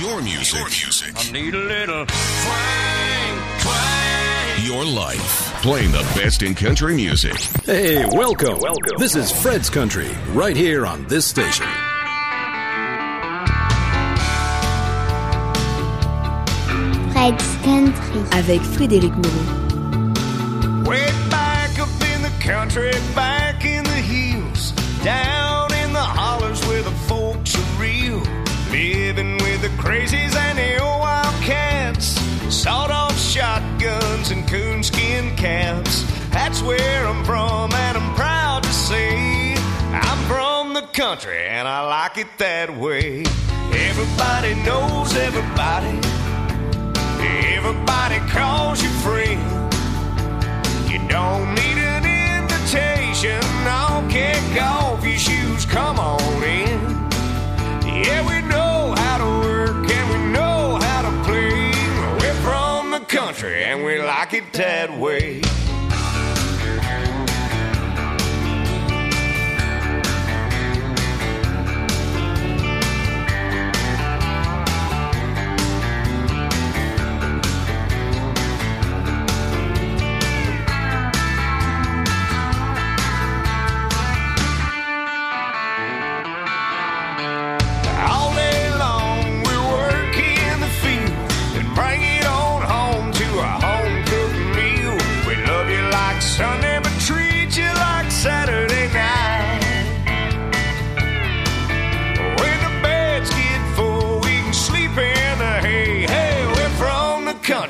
Your music. Your music. I need a little twang, twang. Your life. Playing the best in country music. Hey, welcome. Welcome. This is Fred's Country, right here on this station. Fred's Country. avec Frédéric Moreau. Way back up in the country, back in the hills, down Where I'm from, and I'm proud to say I'm from the country, and I like it that way. Everybody knows everybody. Everybody calls you friend. You don't need an invitation. I'll kick off your shoes. Come on in. Yeah, we know how to work and we know how to play. We're from the country and we like it that way.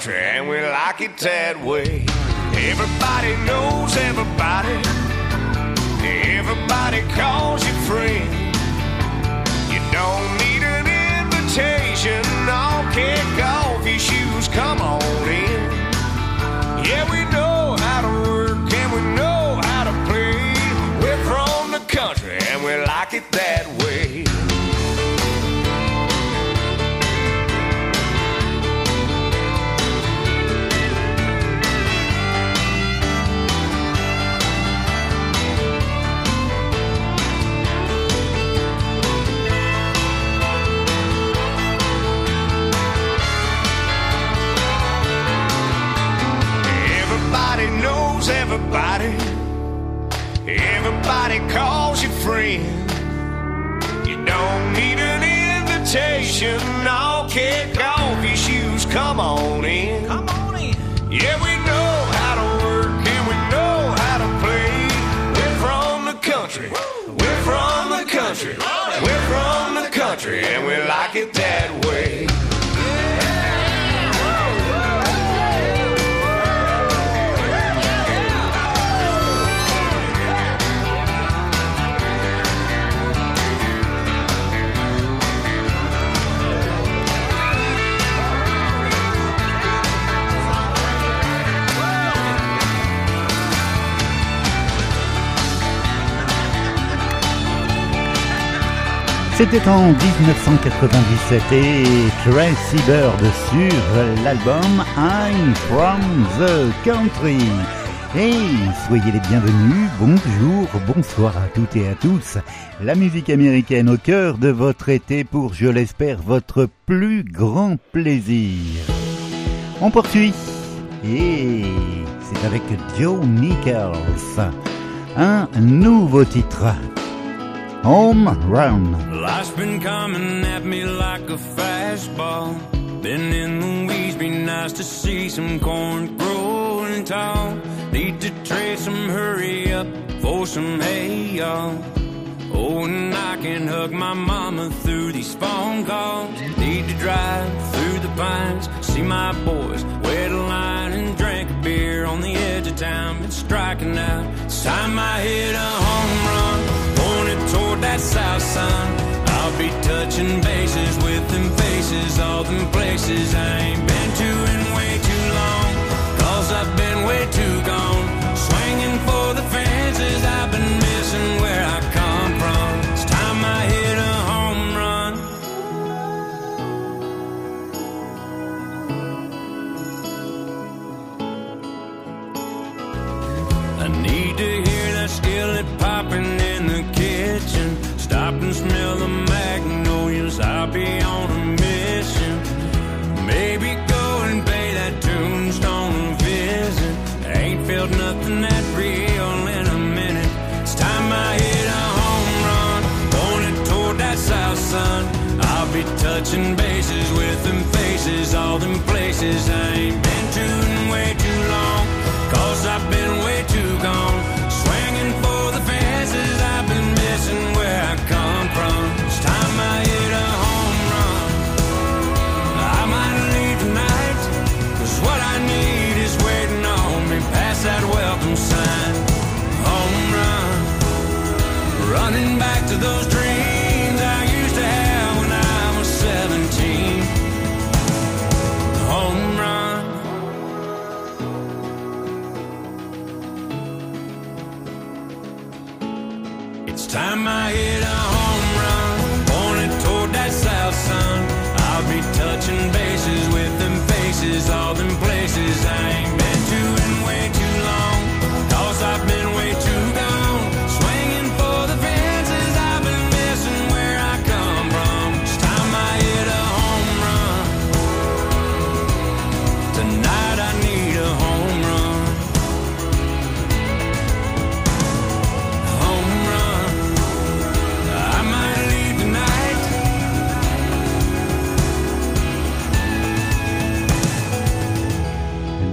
Country and we like it that way. Everybody knows everybody. Everybody calls you friend. Everybody. Everybody calls you friend. You don't need an invitation. I'll kick off your shoes. Come on in. Come on in. Yeah, we know how to work and we know how to play. We're from the country. We're from the country. We're from the country and we like it that way. C'était en 1997 et Tracy Bird sur l'album I'm from the Country. Hey, soyez les bienvenus, bonjour, bonsoir à toutes et à tous. La musique américaine au cœur de votre été pour, je l'espère, votre plus grand plaisir. On poursuit et c'est avec Joe Nichols. Un nouveau titre. Home Run. Life's been coming at me like a fastball. Been in the weeds, be nice to see some corn growing tall. Need to trade some hurry up for some hay, y'all. Oh, and I can hug my mama through these phone calls. Need to drive through the pines, see my boys, a line and drink a beer on the edge of town. Been striking out, a home run, that south sun. I'll be touching bases with them faces, all them places I ain't been to in way too long. Cause I've with them faces, all them places I ain't been to in way too long.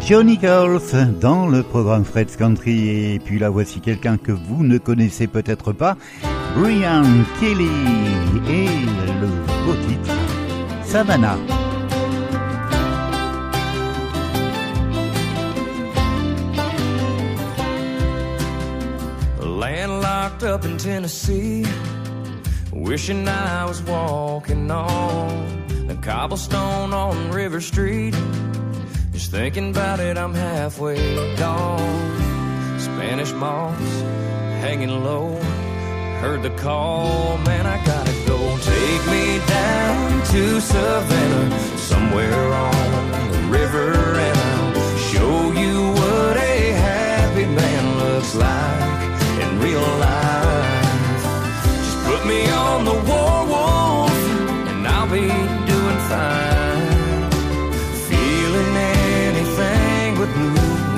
Johnny Girls dans le programme Fred's Country et puis là voici quelqu'un que vous ne connaissez peut-être pas, Brian Kelly et le beau titre Savannah. Landlocked up in Tennessee, wishing I was walking on the cobblestone on River Street. Just thinking about it, I'm halfway gone. Spanish moss hanging low. Heard the call, man, I gotta go. Take me down to Savannah, somewhere on the river, and I'll show you what a happy man looks like in real life. Just put me on the war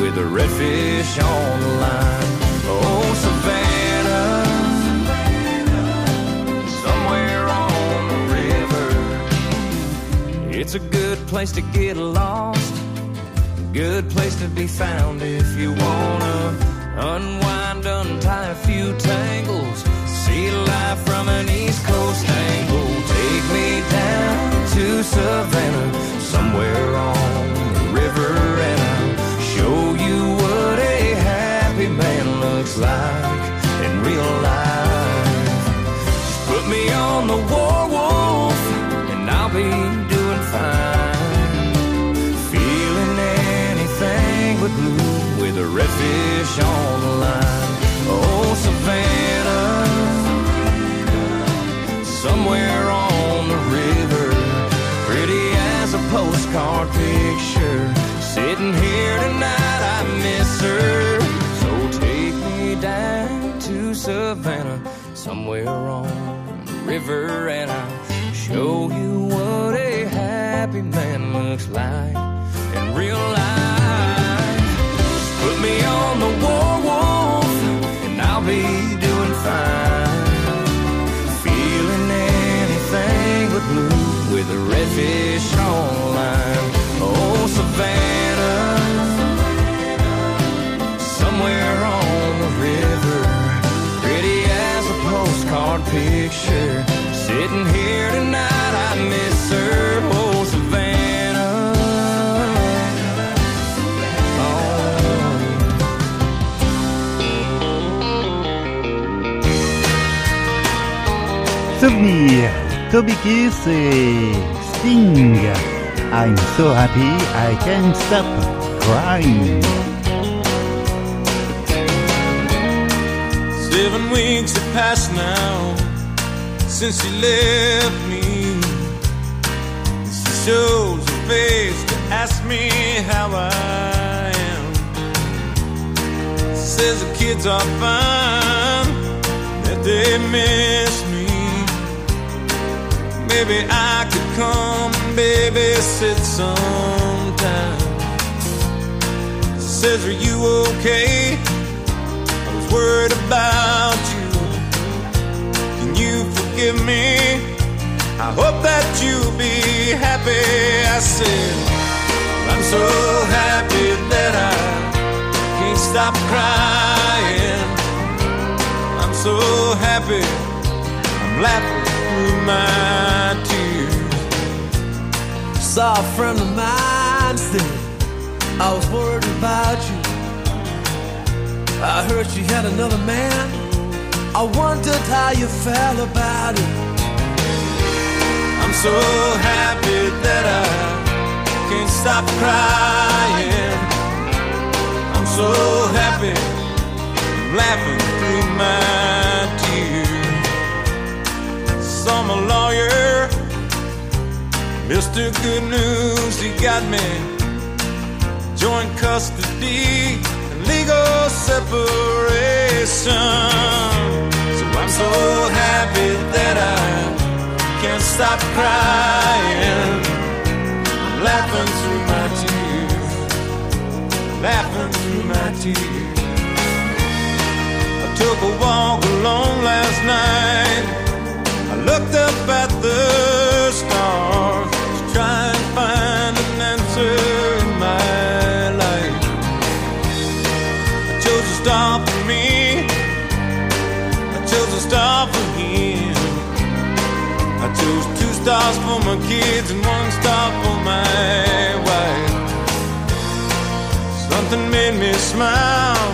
with a redfish on the line. Oh, Savannah, somewhere on the river. It's a good place to get lost. Good place to be found if you wanna unwind, untie a few tangles, see life from an East Coast angle. Take me down to Savannah, somewhere on the river, looks like in real life. Just put me on the war wolf, and I'll be doing fine. Feeling anything but blue with a redfish on the line. Oh, Savannah, somewhere on the river, pretty as a postcard picture. Sitting here tonight, I miss her. Down to Savannah, somewhere on the river, and I'll show you what a happy man looks like picture. Sitting here tonight, I miss her. Oh, Savannah. Souvenir, Toby Keith et Sting. I'm so happy I can't stop crying. Seven weeks have passed now since she left me. She shows her face to ask me how I am. Says the kids are fine, that they miss me. Maybe I could come babysit sometime. Says, Are you okay? I was worried about forgive me? I hope that you'll be happy. I said, I'm so happy that I can't stop crying. I'm so happy, I'm laughing through my tears. Saw a friend of mine said, I was worried about you. I heard she had another man. I wondered how you felt about it. I'm so happy that I can't stop crying. I'm so happy, I'm laughing through my tears. Saw my lawyer, Mr. Good News, he got me joint custody legal separation. So I'm so happy that I can't stop crying. I'm laughing through my tears, laughing through my tears. I took a walk alone last night. Chose two stars for my kids and one star for my wife. Something made me smile,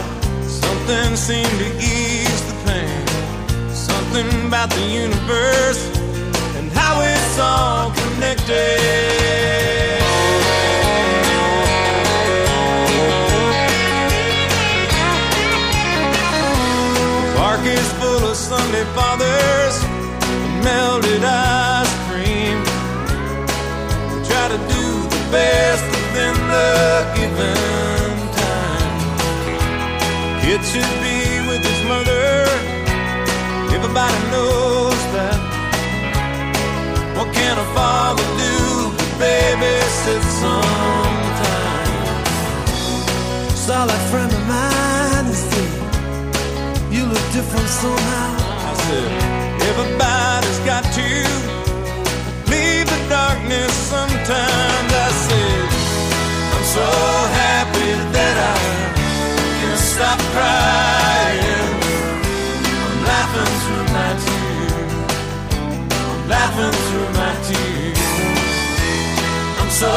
something seemed to ease the pain. Something about the universe and how it's all connected. Park is full of Sunday fathers melted ice best within the given time. Kid should be with his mother. Everybody knows that. What can a father do but babysit sometime? Saw that friend of mine and said, You look different somehow. I said, Everybody's got to leave the darkness sometimes. So happy that I can stop crying. I'm laughing through my tears. I'm laughing through my tears. I'm so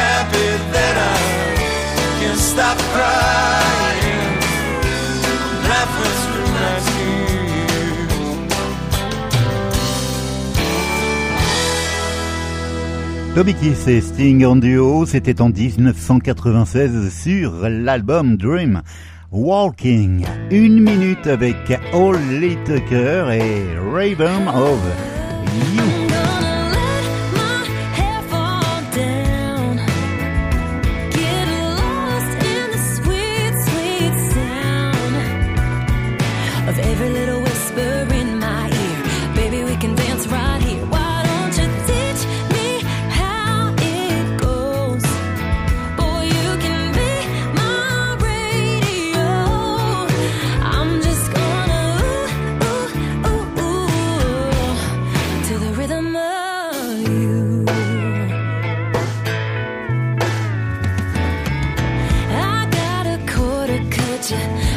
happy that I can stop Toby Kiss et Sting en duo, c'était en 1996 sur l'album Dream. Walking, une minute avec Holly Tucker et Raven of You. Quarter,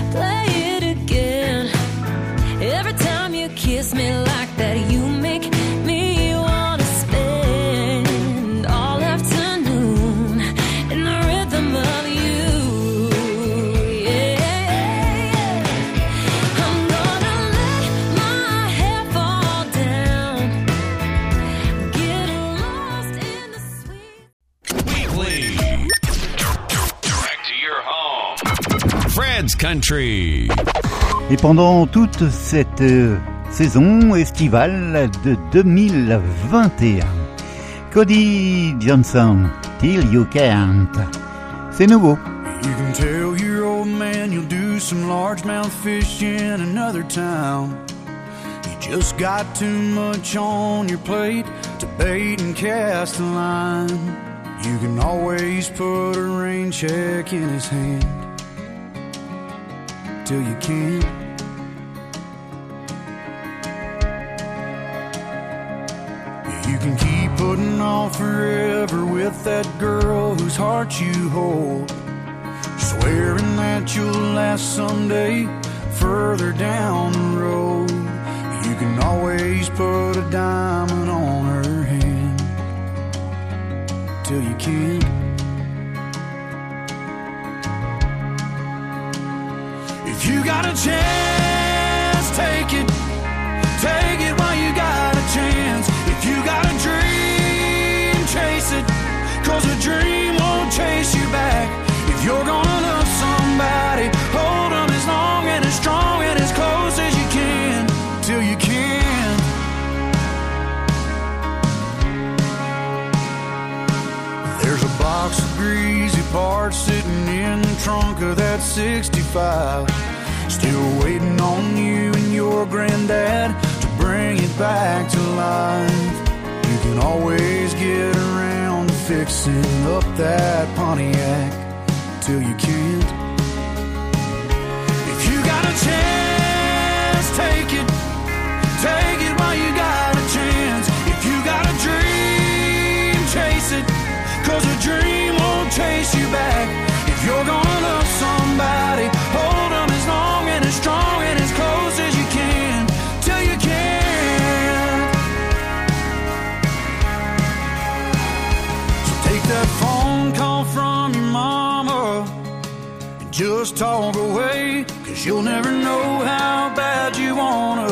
Country. Et pendant toute cette euh, saison estivale de 2021, Cody Johnson, Till You Can't, c'est nouveau. You can tell your old man you'll do some largemouth fishing in another town. You just got too much on your plate to bait and cast a line. You can always put a rain check in his hand till you can't. You can keep putting off forever with that girl whose heart you hold. Swearing that you'll last someday further down the road. You can always put a diamond on her hand till you can't. You got a chance, take it. Take it while you got a chance. If you got a dream, chase it. Cause a dream won't chase you back. If you're gonna love somebody, hold them as long and as strong and as close as you can. Till you can. There's a box of greasy parts sitting in the trunk of that 65. Still waiting on you and your granddad to bring it back to life. You can always get around to fixing up that Pontiac till you can't. If you got a chance, take it. Take it while you got a chance. If you got a dream, chase it. Cause a dream won't chase you back. Just talk away. Cause you'll never know how bad you wanna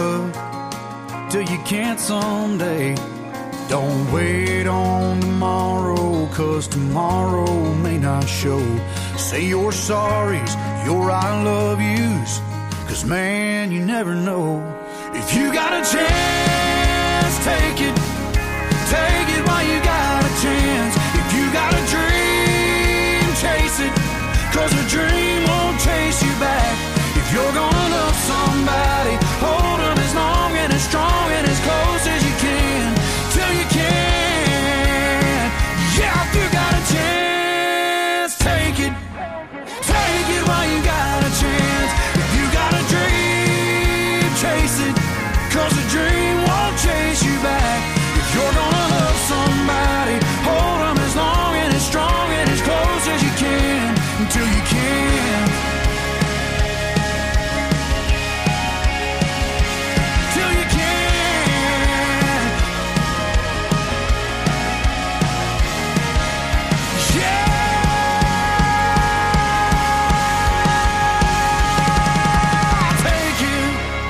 till you can't someday. Don't wait on tomorrow, cause tomorrow may not show. Say your sorries, your I love yous, cause man, you never know. If you got a chance, take it. Take it while you Cause a dream won't chase you back. If you're gonna love somebody, hold them as long and as strong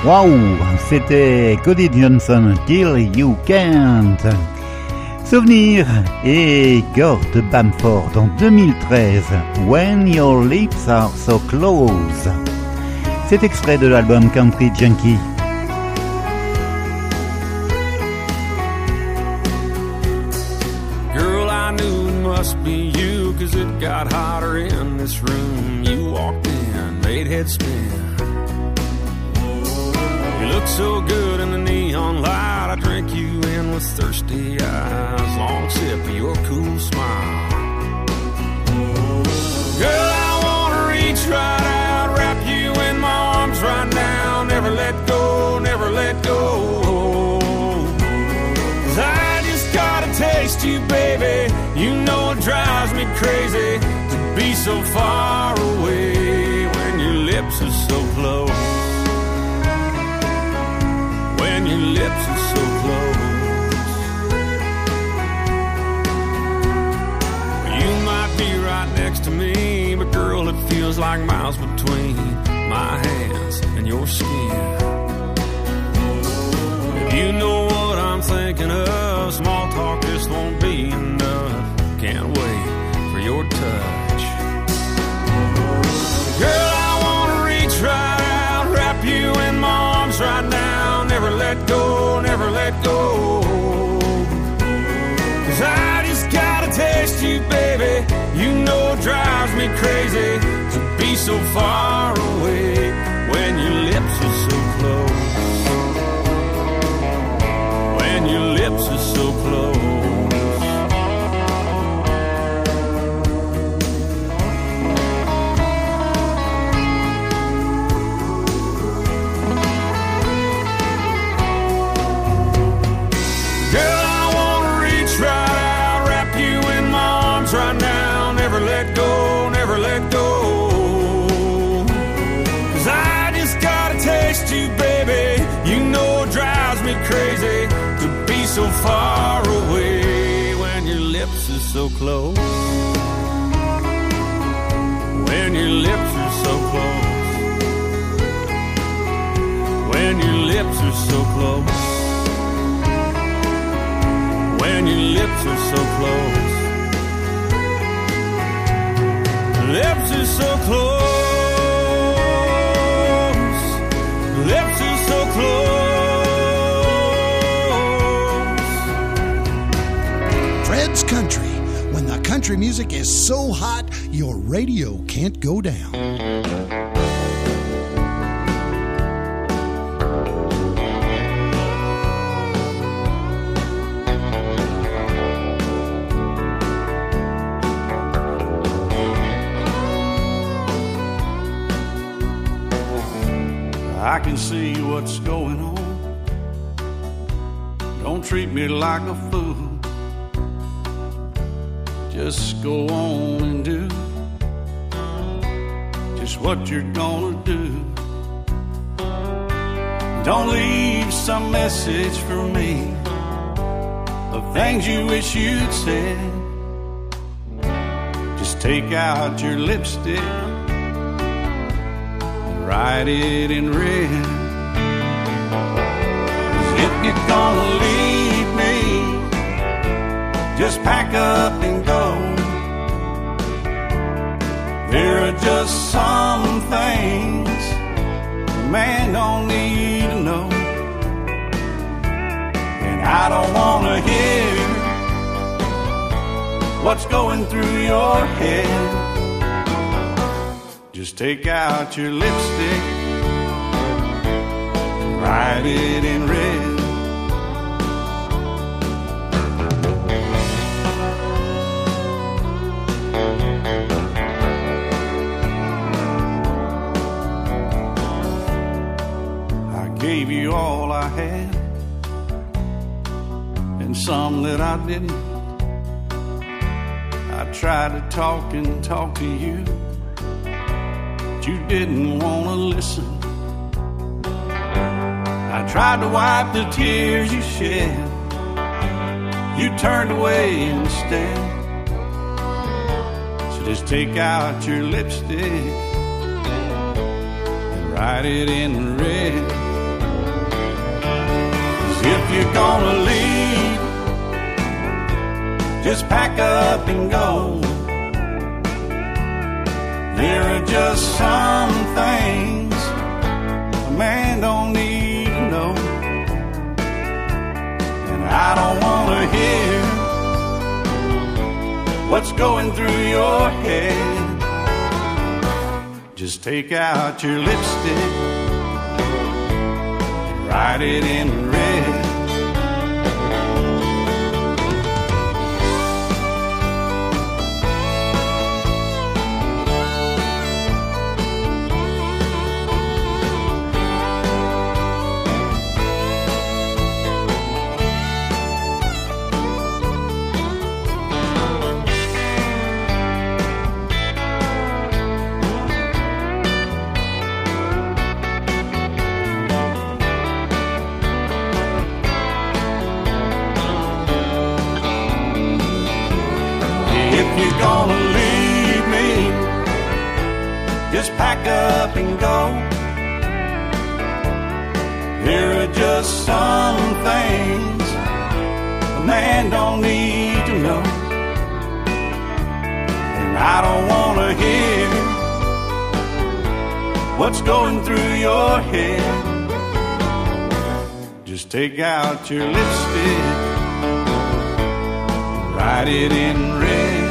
Waouh, c'était Cody Johnson, Till You Can't. Souvenir et Gord Bamford en 2013, When Your Lips Are So Close. C'est extrait de l'album Country Junkie. Girl, I knew must be you, cause it got hotter in this room. You walked in, made head spin. Baby. You know it drives me crazy to be so far away when your lips are so close. When your lips are so close. You might be right next to me, but girl, it feels like miles between my hands and your skin. You know I'm thinking of, small talk just won't be enough. Can't wait for your touch. Girl, I wanna reach right out, wrap you in my arms right now. Never let go, never let go. Cause I just gotta taste you, baby. You know it drives me crazy to be so far away lips are so close. So far away when your lips are so close. When your lips are so close. When your lips are so close. When your lips are so close. Lips are so close. Country music is so hot, your radio can't go down. I can see what's going on. Don't treat me like a fool. Just go on and do just what you're gonna do. Don't leave some message for me of things you wish you'd said. Just take out your lipstick and write it in red. if you're gonna leave me, just pack up and There are just some things a man don't need to know. And I don't wanna hear what's going through your head. Just take out your lipstick, write it in red. Some that I didn't. I tried to talk and talk to you but you didn't want to listen. I tried to wipe the tears you shed. You turned away instead. So just take out your lipstick and write it in red. if you're gonna leave, just pack up and go. There are just some things a man don't need to know. And I don't want to hear what's going through your head. Just take out your lipstick, write it in man don't need to know. And I don't wanna hear what's going through your head. Just take out your lipstick write it in red.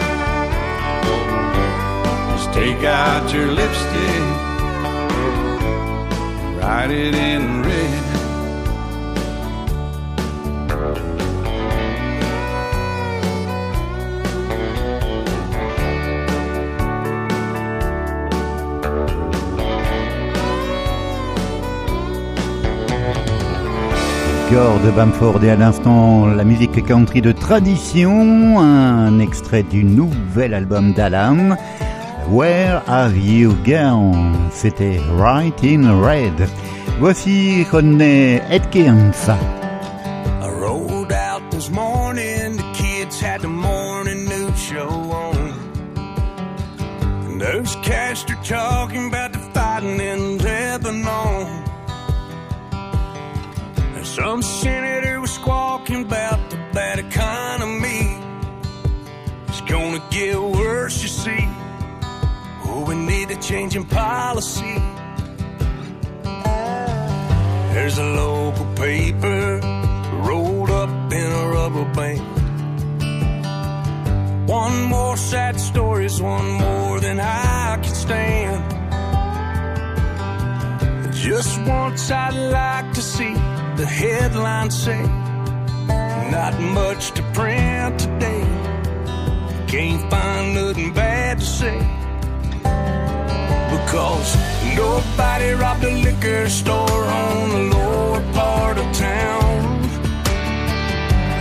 Just take out your lipstick, write it in red. Gore de Bamford et à l'instant la musique country de tradition, un extrait du nouvel album d'Alan. Where have you gone? C'était Right in Red. Voici Rodney Atkins. In policy. There's a local paper rolled up in a rubber band. One more sad story's one more than I can stand. Just once I'd like to see the headline say, Not much to print today. Can't find nothing bad to say. Because nobody robbed a liquor store on the lower part of town.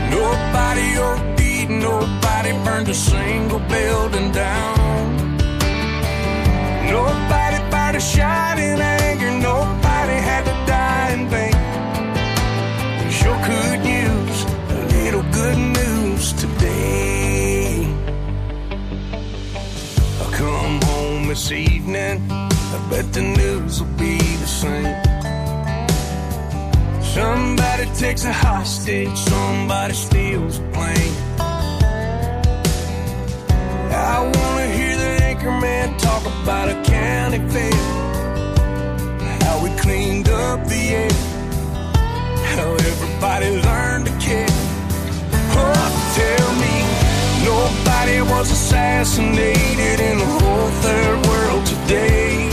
Nobody OD'd, nobody burned a single building down. Nobody fired a shot in this evening, I bet the news will be the same. Somebody takes a hostage, somebody steals a plane. I wanna hear the anchorman talk about a county fair. How we cleaned up the air. How everybody learned to care. Oh, tell me, nobody was assassinated in the whole third world today.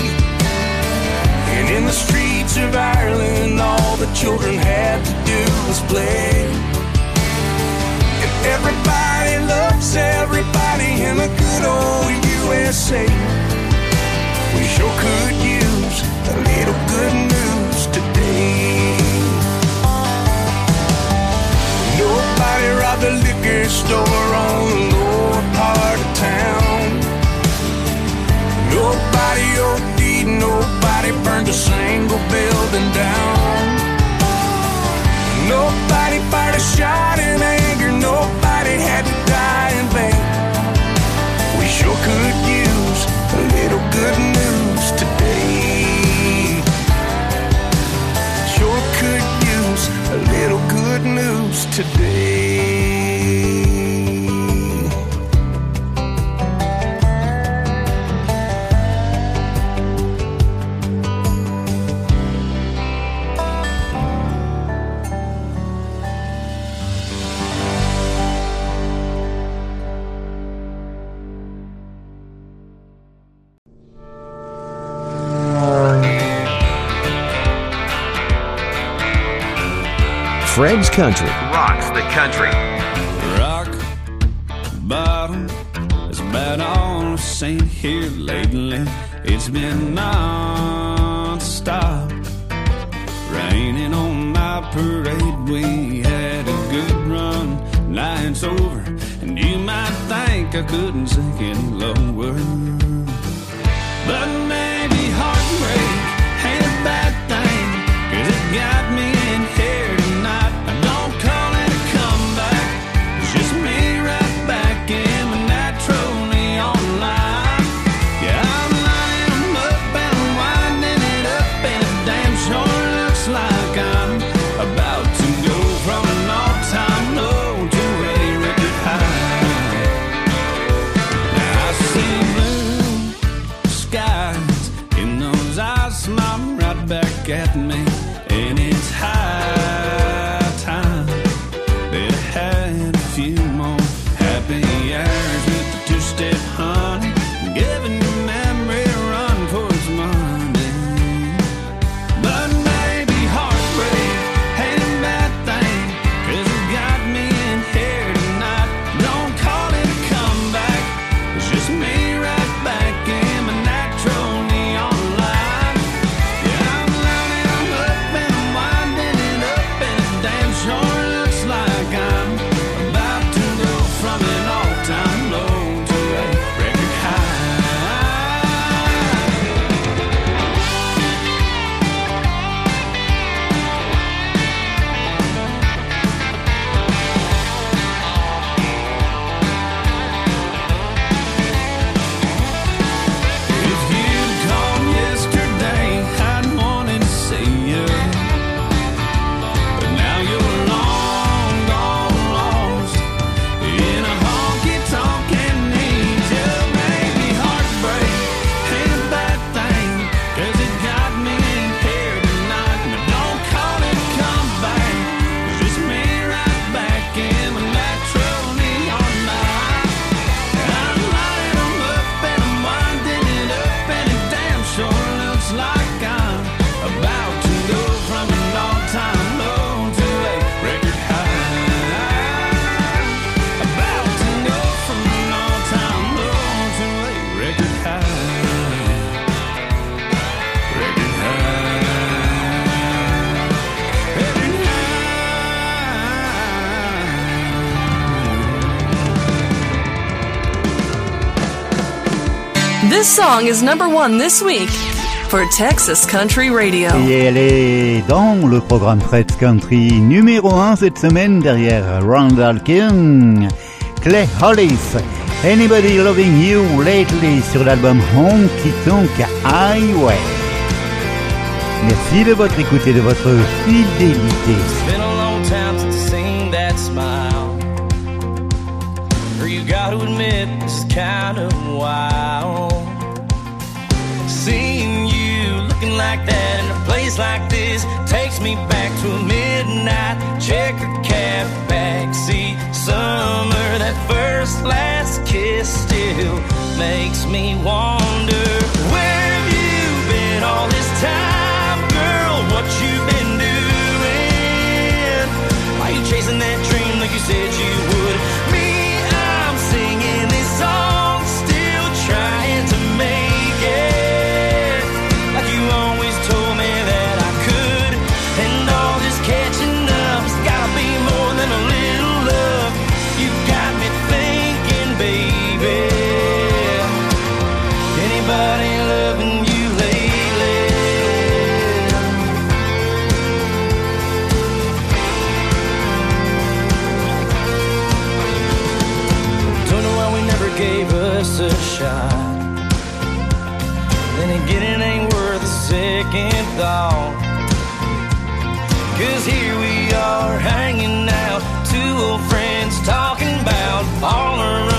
And in the streets of Ireland, all the children had to do was play. And everybody loves everybody in the good old USA. We sure could use a little good news today. Nobody robbed a liquor store on Nobody OD'd, nobody burned a single building down. Nobody fired a shot in anger, nobody had to Country rocks the country. Rock bottom is about all I've seen here lately. It's been non-stop. Raining on my parade. We had a good run. Now it's over. And you might think I couldn't sink This song is number one this week for Texas Country Radio. Et elle est dans le programme Fred's Country numéro 1 cette semaine derrière Randall King, Clay Hollis, Anybody Loving You Lately sur l'album Honky Tonk Highway. Merci de votre écoute et de votre fidélité. It's been a long time since I've seen that smile. Or you gotta admit, this is kind of wild. Like that in a place like this takes me back to a midnight checker cab backseat summer. That first last kiss still makes me wonder where have you been all this time, girl? What you been doing? Are you chasing that dream like you said you would? Thought. Cause here we are hanging out, two old friends talking about all our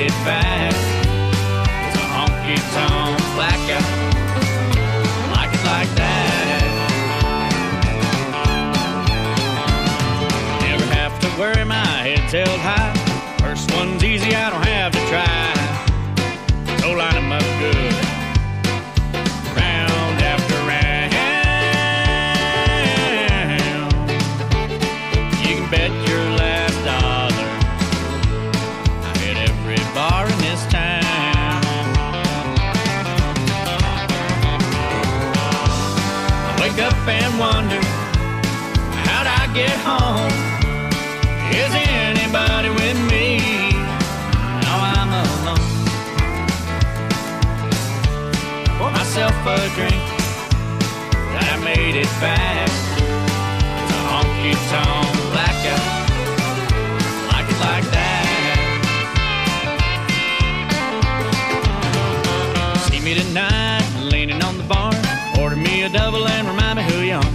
made it back. It's a honky tonk blackout. Like it like that. Never have to worry, my head's held high. A drink, and I made it back. A honky tonk blackout, like it like that. See me tonight, leaning on the bar. Order me a double and remind me who you are.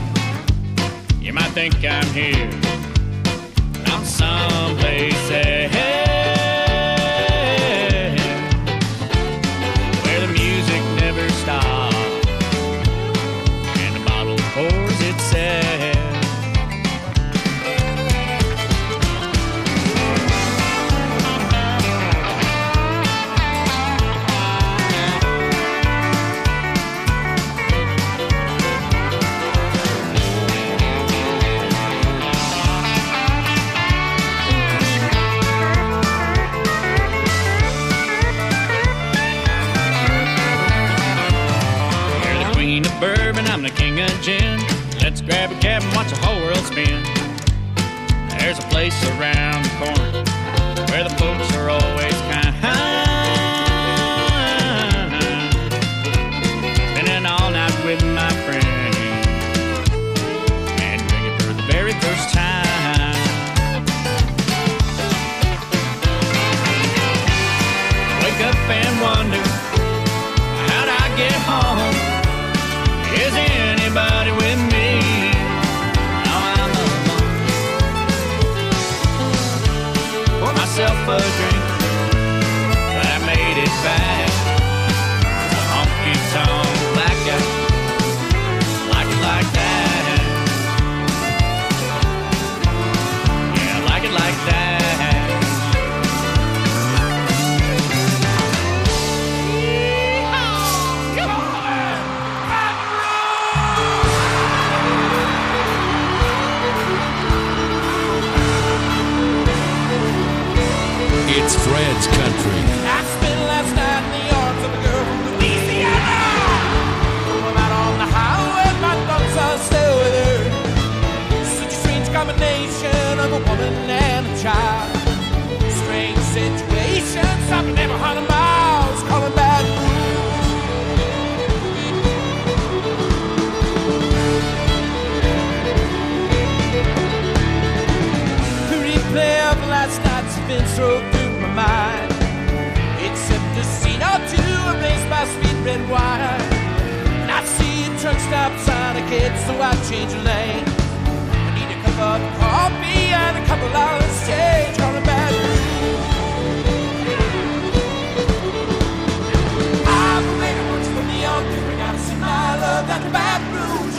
You might think I'm here. Gin. Let's grab a cab and watch the whole world spin. There's a place around woman and a child. Strange situation, stopping every hundred miles, calling back. The replay of last night's events drove through my mind. Except a scene or two replaced by sweet red wine. And I see a truck stop sign ahead, so I change lane. A cup of coffee and a couple dollars change. Calling back. I've made it for on. I gotta see my love the Baton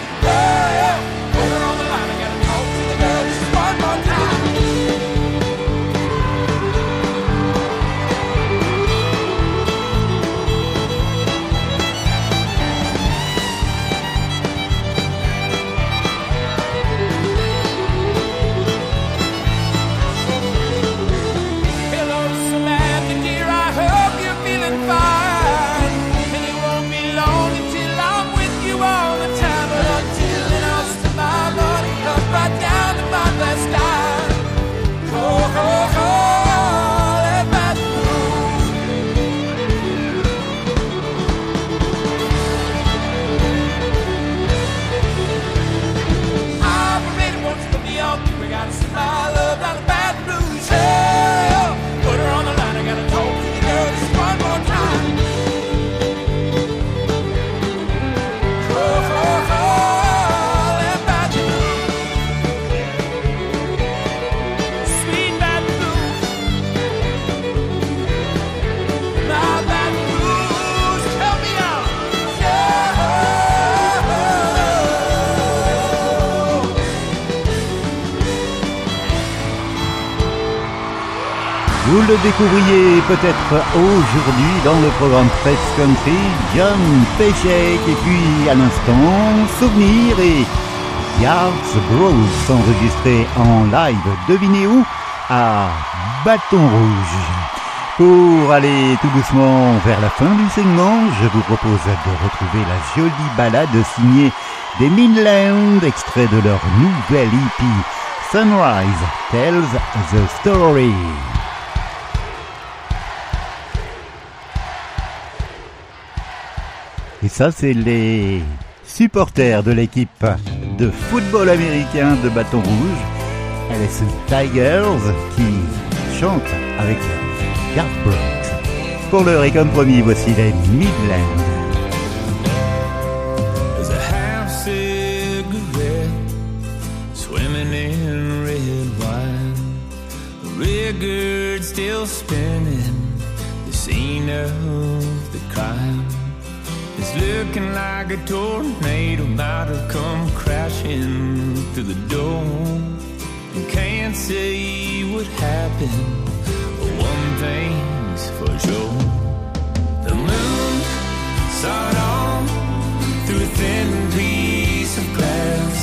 le découvriez peut-être aujourd'hui dans le programme Press Country, John Pechek, et puis à l'instant, Souvenir et Yards Bros enregistrés en live, devinez où? À Bâton Rouge. Pour aller tout doucement vers la fin du segment, je vous propose de retrouver la jolie balade signée des Midlands, extrait de leur nouvelle EP Sunrise Tells the Story. Et ça, c'est les supporters de l'équipe de football américain de Bâton Rouge, LSU Tigers, qui chantent avec Garth Brooks. Pour l'heure et comme promis, voici les Midlands. Looking like a tornado might have come crashing through the door. You can't say what happened, but one thing's for sure. The moon saw it through a thin piece of glass.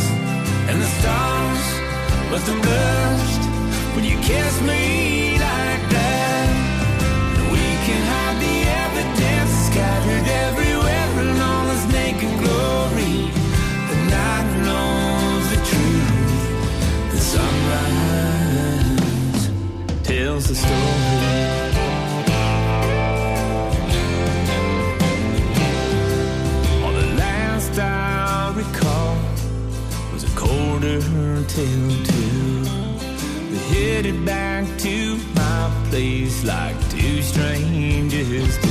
And the stars must have blushed when you kissed me like tells the story. quarter till two. We headed back to my place like two strangers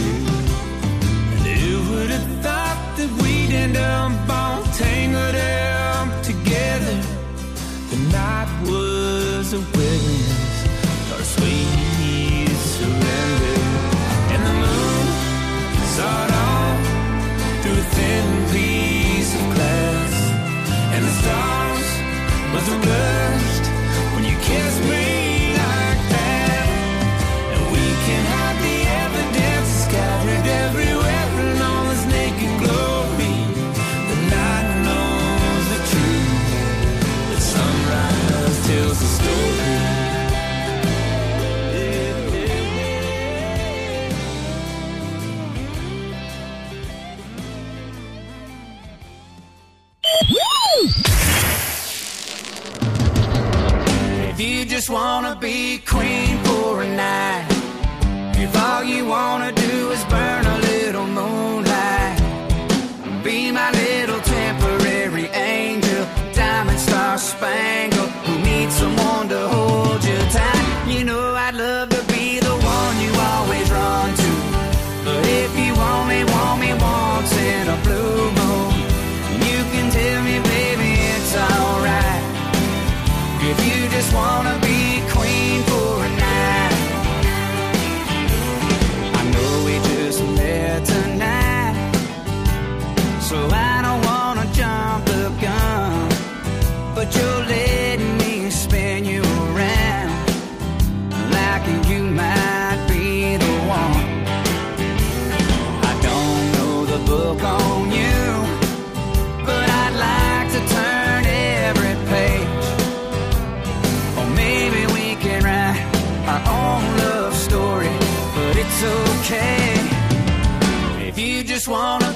just wanna be queen for a night. If all you wanna do just wanna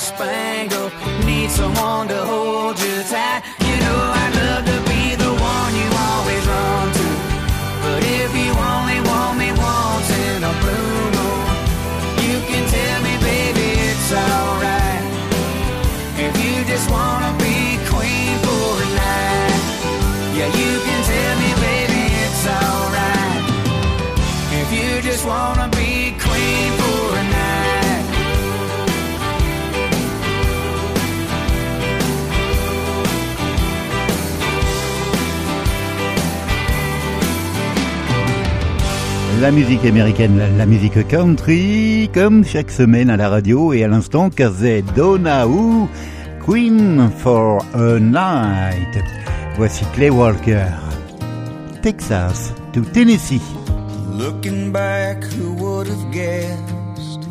spangled. Need someone to hold you tight. La musique américaine, la musique country, comme chaque semaine à la radio et à l'instant, Kazé Donahue, Queen for a Night. Voici Clay Walker, Texas to Tennessee. Looking back, who would have guessed?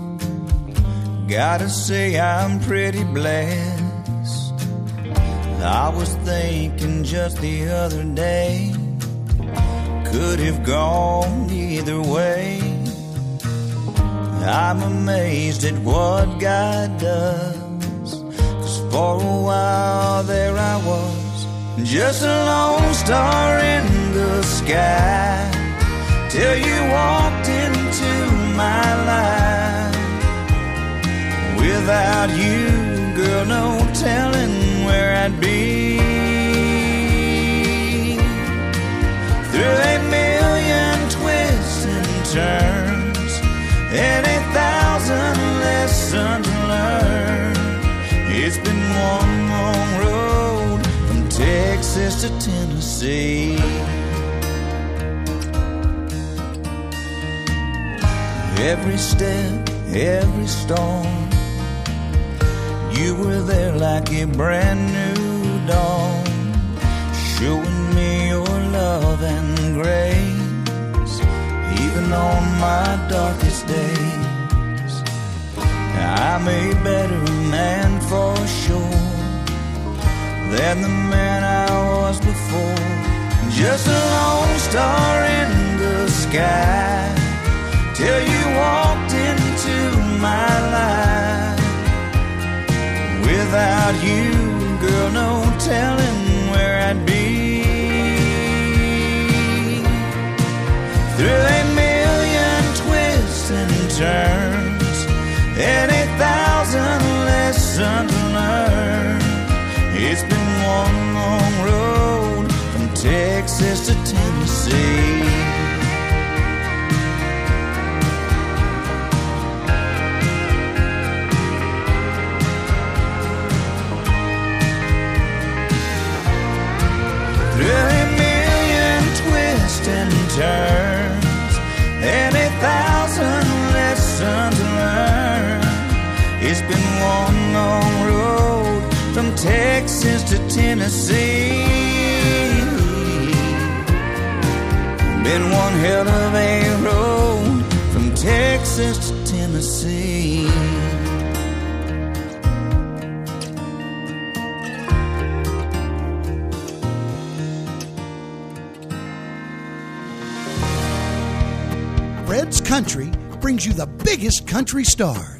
Gotta say, I'm pretty blessed. I was thinking just the other day. could have gone either way. I'm amazed at what God does. Cause for a while there I was, just a lone star in the sky. Till you walked into my life. Without you, girl, no telling where I'd be. through a million twists and turns and a thousand lessons learned. It's been one long road from Texas to Tennessee. Every step, every storm, You were there like a brand new dawn, showing me love and grace, even on my darkest days. I'm a better man for sure than the man I was before. Just a lone star in the sky till you walked into my life. Without you, girl, no telling where I'd be. through a million twists and turns and a thousand lessons learned. It's been one long road from Texas to Tennessee. Texas to Tennessee. Been one hell of a road from Texas to Tennessee. Fred's Country brings you the biggest country stars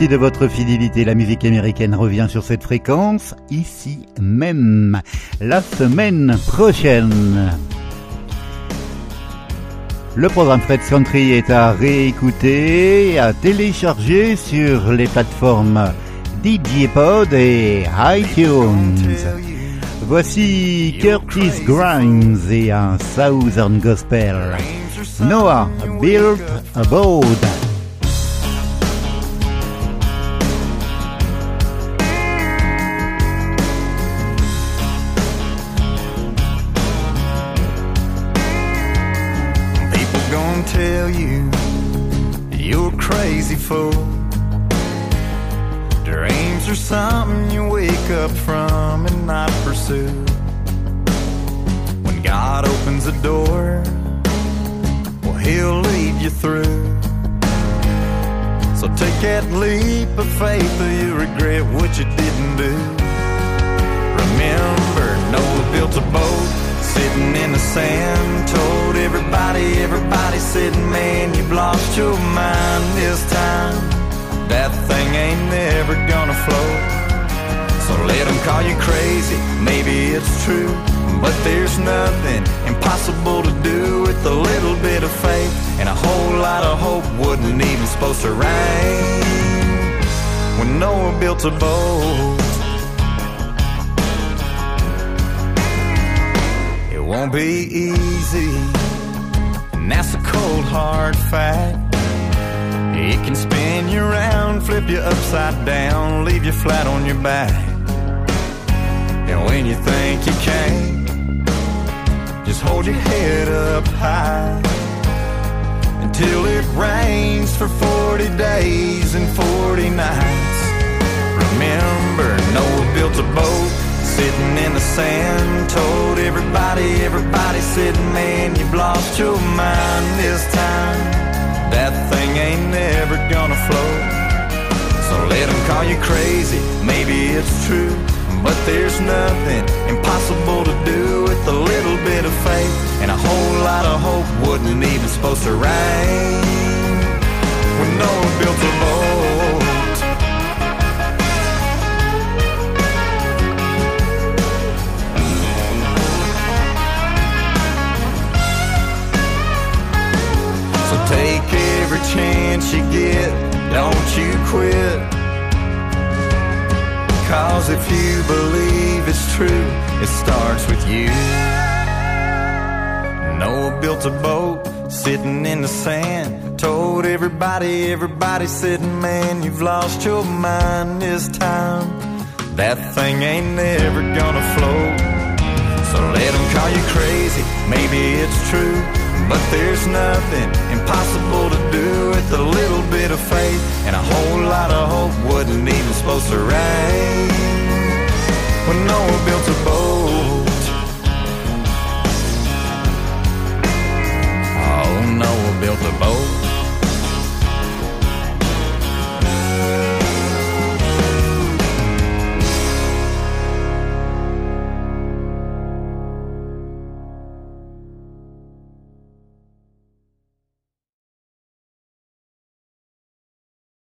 merci de votre fidélité. La musique américaine revient sur cette fréquence ici même la semaine prochaine. Le programme Fred's Country est à réécouter à télécharger sur les plateformes DJ Pod et iTunes. Voici Curtis Grimes et un Southern Gospel. Noah built a boat. Sand. Told everybody, everybody said, man, you've lost your mind this time. That thing ain't never gonna float. So let them call you crazy, maybe it's true. But there's nothing impossible to do with a little bit of faith. And a whole lot of hope Wouldn't even supposed to rain. When Noah built a boat. Take every chance you get, don't you quit. Cause if you believe it's true, it starts with you. Noah built a boat sitting in the sand. Told everybody, everybody said, man, you've lost your mind this time. That thing ain't never gonna float. So let them call you crazy, maybe it's true. But there's nothing impossible to do with a little bit of faith and a whole lot of hope wasn't even supposed to rain. When Noah built a boat, oh, Noah built a boat.